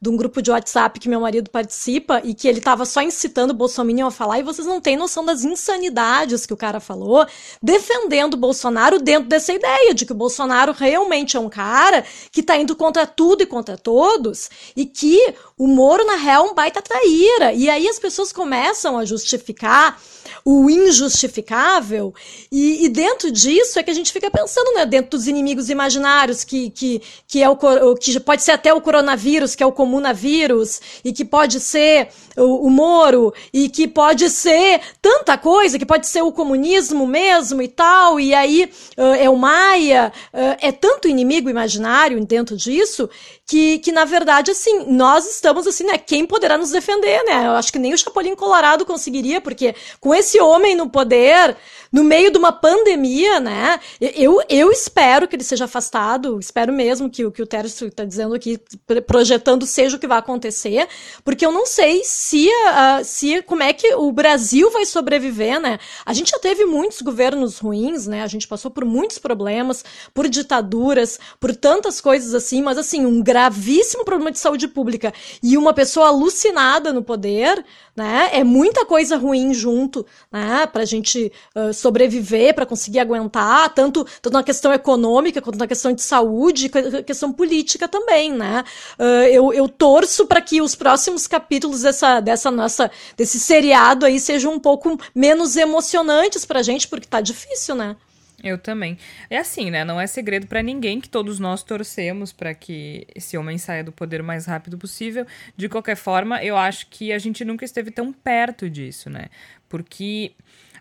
de um grupo de WhatsApp que meu marido participa e que ele tava só incitando o Bolsonaro a falar, e vocês não têm noção das insanidades que o cara falou, defendendo o Bolsonaro dentro dessa ideia de que o Bolsonaro realmente é um cara que tá indo contra tudo e contra todos, e que o Moro, na real, é um baita traíra. E aí as pessoas começam a justificar o injustificável, e, e, dentro disso é que a gente fica pensando, né, dentro dos inimigos imaginários, que, que, que, é o, que pode ser até o coronavírus, que é o comunavírus, e que pode ser o, o Moro, e que pode ser tanta coisa, que pode ser o comunismo mesmo e tal, e aí uh, é o Maia, uh, é tanto inimigo imaginário dentro disso, que, que na verdade, assim, nós estamos assim, né, quem poderá nos defender, né? Eu acho que nem o Chapolin Colorado conseguiria, porque com esse homem no poder, no meio de uma pandemia, né? Eu, eu espero que ele seja afastado, espero mesmo que, que o Tércio está dizendo aqui, projetando seja o que vai acontecer, porque eu não sei se, uh, se como é que o Brasil vai sobreviver, né? A gente já teve muitos governos ruins, né? A gente passou por muitos problemas, por ditaduras, por tantas coisas assim, mas assim, um gravíssimo problema de saúde pública e uma pessoa alucinada no poder, né? É muita coisa ruim junto, né? Pra gente uh, sobreviver, para conseguir aguentar, tanto, tanto na questão econômica, quanto na questão de saúde, questão política também, né? Uh, eu, eu torço para que os próximos capítulos dessa, dessa nossa, desse seriado aí sejam um pouco menos emocionantes pra gente, porque tá difícil, né? Eu também. É assim, né? Não é segredo para ninguém que todos nós torcemos para que esse homem saia do poder o mais rápido possível. De qualquer forma, eu acho que a gente nunca esteve tão perto disso, né? Porque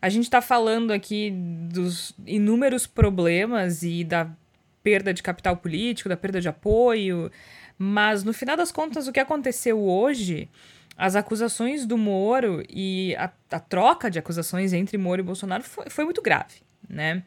a gente está falando aqui dos inúmeros problemas e da perda de capital político, da perda de apoio, mas no final das contas, o que aconteceu hoje, as acusações do Moro e a, a troca de acusações entre Moro e Bolsonaro foi, foi muito grave. Né?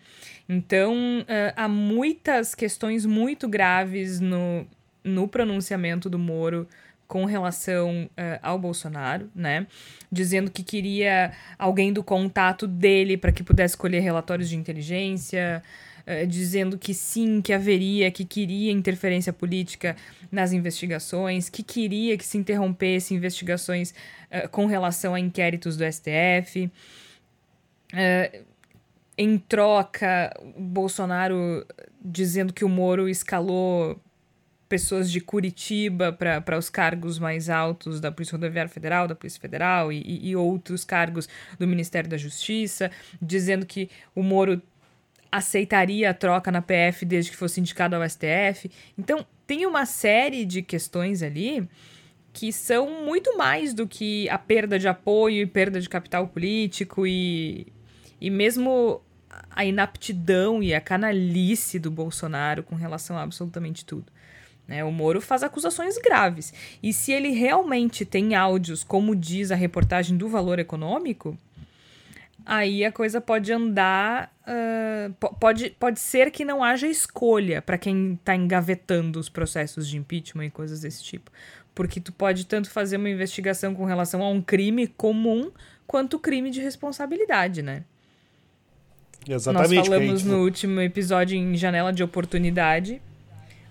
Então, uh, há muitas questões muito graves no, no pronunciamento do Moro com relação uh, ao Bolsonaro, né? Dizendo que queria alguém do contato dele para que pudesse colher relatórios de inteligência, uh, dizendo que sim, que haveria, que queria interferência política nas investigações, que queria que se interrompesse investigações uh, com relação a inquéritos do STF. Em troca, Bolsonaro dizendo que o Moro escalou pessoas de Curitiba para os cargos mais altos da Polícia Rodoviária Federal, da Polícia Federal e, e, outros cargos do Ministério da Justiça, dizendo que o Moro aceitaria a troca na PF desde que fosse indicado ao STF. Então, tem uma série de questões ali que são muito mais do que a perda de apoio e perda de capital político e, e mesmo a inaptidão e a canalice do Bolsonaro com relação a absolutamente tudo. Né? O Moro faz acusações graves. E se ele realmente tem áudios, como diz a reportagem do Valor Econômico, aí a coisa pode andar. Uh, pode, pode ser que não haja escolha para quem está engavetando os processos de impeachment e coisas desse tipo. Porque tu pode tanto fazer uma investigação com relação a um crime comum quanto crime de responsabilidade, né? Exatamente. Nós falamos gente... no último episódio em janela de oportunidade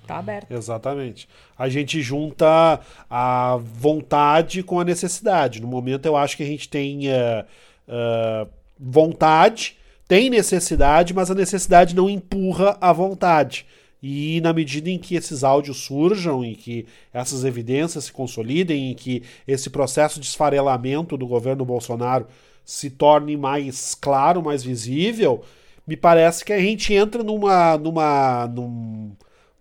Tá aberto. Exatamente. A gente junta a vontade com a necessidade. No momento, eu acho que a gente tem uh, uh, vontade, tem necessidade, mas a necessidade não empurra a vontade. E na medida em que esses áudios surjam e que essas evidências se consolidem e que esse processo de esfarelamento do governo Bolsonaro se torne mais claro, mais visível, me parece que a gente entra numa, numa, num,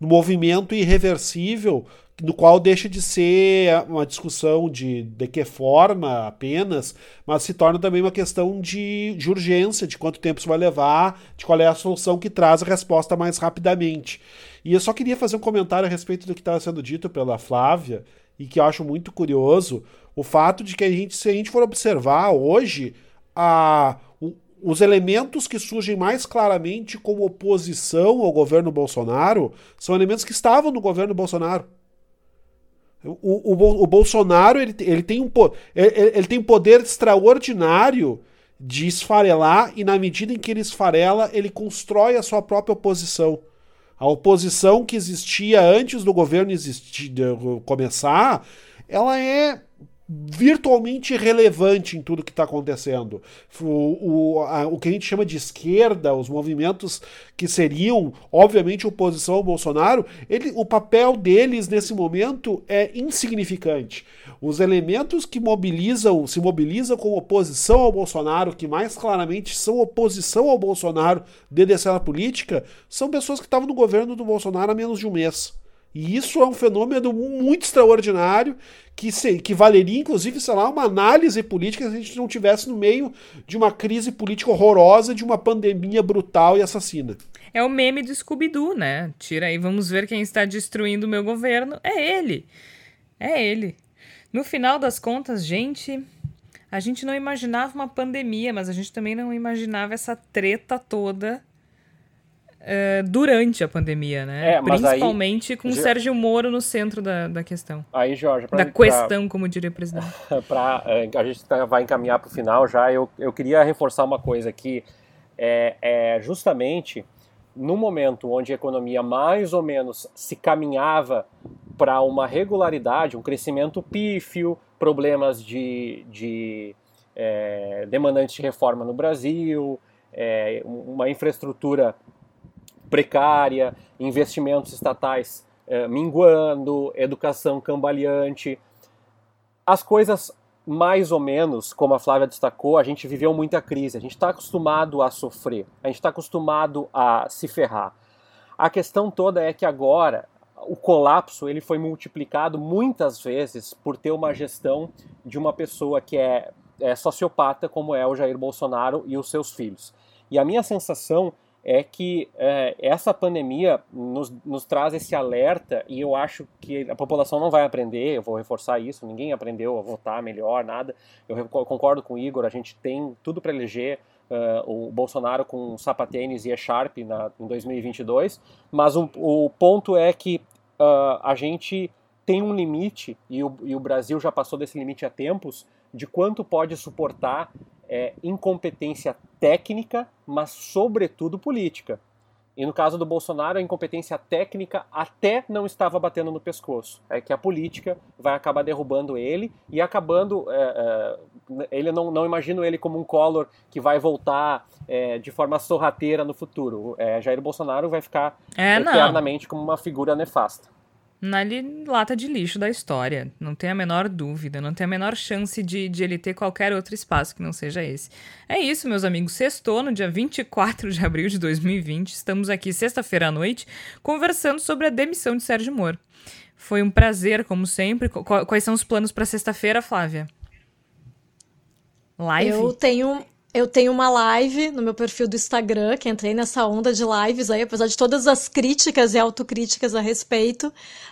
no movimento irreversível, no qual deixa de ser uma discussão de, de que forma apenas, mas se torna também uma questão de, de urgência, de quanto tempo isso vai levar, de qual é a solução que traz a resposta mais rapidamente. E eu só queria fazer um comentário a respeito do que estava sendo dito pela Flávia, e que eu acho muito curioso, o fato de que a gente, se a gente for observar hoje, a, os elementos que surgem mais claramente como oposição ao governo Bolsonaro são elementos que estavam no governo Bolsonaro. O, o, o Bolsonaro ele, ele, tem um, ele, ele tem um poder extraordinário de esfarelar, e na medida em que ele esfarela, ele constrói a sua própria oposição. A oposição que existia antes do governo existir, começar, ela é virtualmente relevante em tudo que está acontecendo. O, o, a, o que a gente chama de esquerda, os movimentos que seriam, obviamente, oposição ao Bolsonaro, ele, o papel deles nesse momento é insignificante. Os elementos que mobilizam, se mobilizam com oposição ao Bolsonaro, que mais claramente são oposição ao Bolsonaro dentro dessa política, são pessoas que estavam no governo do Bolsonaro há menos de um mês. E isso é um fenômeno muito extraordinário que, se, que valeria, inclusive, sei lá, uma análise política se a gente não tivesse no meio de uma crise política horrorosa, de uma pandemia brutal e assassina. É o meme do Scooby-Doo, né? Tira aí, vamos ver quem está destruindo o meu governo. É ele. É ele. No final das contas, gente, a gente não imaginava uma pandemia, mas a gente também não imaginava essa treta toda uh, durante a pandemia, né? É, Principalmente aí, com o Sérgio Moro no centro da, da questão. Aí, Jorge, pra, da questão, pra, como diria o presidente. pra, eh, a gente tá, vai encaminhar para o final já. Eu, eu queria reforçar uma coisa aqui. É, é justamente no momento onde a economia mais ou menos se caminhava para uma regularidade, um crescimento pífio, problemas de, de é, demandantes de reforma no Brasil, é, uma infraestrutura precária, investimentos estatais eh, minguando, educação cambaleante. As coisas, mais ou menos, como a Flávia destacou, a gente viveu muita crise, a gente está acostumado a sofrer, a gente está acostumado a se ferrar. A questão toda é que agora o colapso ele foi multiplicado muitas vezes por ter uma gestão de uma pessoa que é, é sociopata, como é o Jair Bolsonaro e os seus filhos. E a minha sensação é que é, essa pandemia nos, nos, traz esse alerta e eu acho que a população não vai aprender, eu vou reforçar isso, ninguém aprendeu a votar melhor, nada. Eu concordo com o Igor, a gente tem tudo para eleger uh, o Bolsonaro com sapatênis e e-sharp em 2022, mas o, o ponto é que uh, a gente tem um limite, e o, e o, Brasil já passou desse limite há tempos, de quanto pode suportar é, incompetência técnica, mas sobretudo política. E no caso do Bolsonaro, a incompetência técnica até não estava batendo no pescoço. É que a política vai acabar derrubando ele e acabando. É, é, ele não, não imagino ele como um Collor que vai voltar é, de forma sorrateira no futuro. É, Jair Bolsonaro vai ficar é, eternamente como uma figura nefasta na lata de lixo da história. Não tem a menor dúvida, não tem a menor chance de, de ele ter qualquer outro espaço que não seja esse. É isso, meus amigos. Sextou, no dia 24 de abril de 2020. Estamos aqui sexta-feira à noite conversando sobre a demissão de Sérgio Moro. Foi um prazer, como sempre. Quais são os planos para sexta-feira, Flávia? Live? Eu tenho eu tenho uma live no meu perfil do Instagram, que entrei nessa onda de lives aí, apesar de todas as críticas e autocríticas a respeito.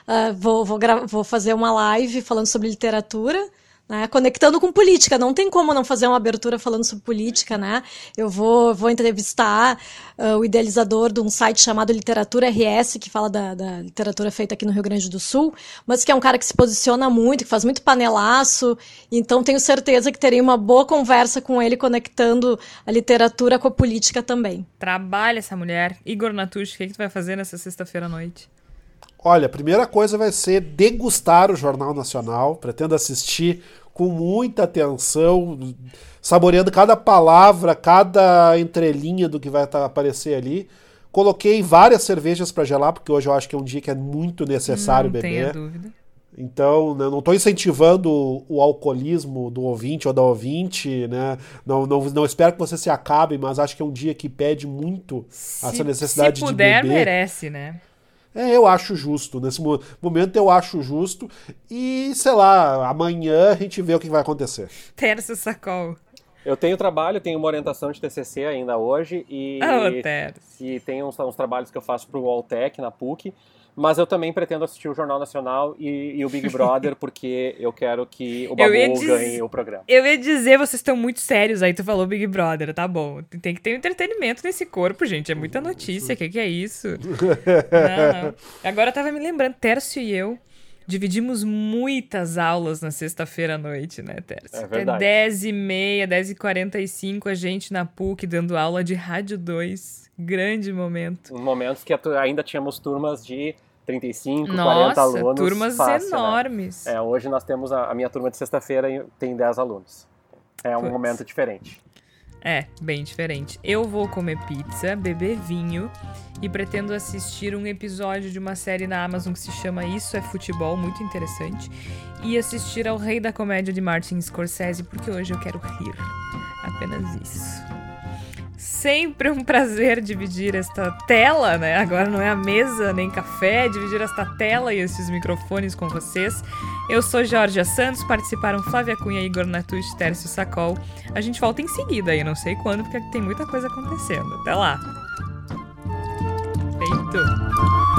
Uh, vou, vou, vou fazer uma live falando sobre literatura né? Conectando com política, não tem como não fazer uma abertura falando sobre política, né? Eu vou, vou entrevistar uh, o idealizador de um site chamado Literatura RS, que fala da, da, literatura feita aqui no Rio Grande do Sul, mas que é um cara que se posiciona muito, que faz muito panelaço, então tenho certeza que terei uma boa conversa com ele, conectando a literatura com a política também. Trabalha essa mulher. Igor Natucci, o que, que tu vai fazer nessa sexta-feira à noite? Olha, a primeira coisa vai ser degustar o Jornal Nacional. Pretendo assistir com muita atenção, saboreando cada palavra, cada entrelinha do que vai tá, aparecer ali. Coloquei várias cervejas para gelar, porque hoje eu acho que é um dia que é muito necessário não beber. Tenha dúvida. Então, né, não estou incentivando o, alcoolismo do ouvinte ou da ouvinte, né? Não, não, não espero que você se acabe, mas acho que é um dia que pede muito se, essa necessidade se puder, de beber. merece, né? É, eu acho justo. Nesse momento eu acho justo. E, sei lá, amanhã a gente vê o que vai acontecer. Terço Sacol. Eu tenho trabalho, tenho uma orientação de TCC ainda hoje. E, oh, e tem uns, uns trabalhos que eu faço para o Alltech na PUC. Mas eu também pretendo assistir o Jornal Nacional e, e o Big Brother, porque eu quero que o Babu diz... ganhe o programa. Eu ia dizer, vocês estão muito sérios aí, tu falou Big Brother, tá bom. Tem que ter um entretenimento nesse corpo, gente. É muita notícia, o que, que é isso? não, não. Agora eu tava me lembrando, Tércio e eu dividimos muitas aulas na sexta-feira à noite, né, Tércio? É verdade. É 10h30, 10h45, a gente na PUC dando aula de Rádio 2 grande momento. Momentos que ainda tínhamos turmas de 35, Nossa, 40 alunos. turmas fácil, né? enormes. Né? É, hoje nós temos a, a minha turma de sexta-feira tem 10 alunos. É um Puts. momento diferente. É, bem diferente. Eu vou comer pizza, beber vinho e pretendo assistir um episódio de uma série na Amazon que se chama Isso é Futebol, muito interessante, e assistir ao Rei da Comédia de Martin Scorsese, porque hoje eu quero rir. Apenas isso sempre um prazer dividir esta tela, né? Agora não é a mesa nem café, é dividir esta tela e esses microfones com vocês. Eu sou Jorge Santos, participaram Flávia Cunha, Igor Natucci, Tércio Sacol. A gente volta em seguida, eu não sei quando, porque tem muita coisa acontecendo. Até lá! Feito!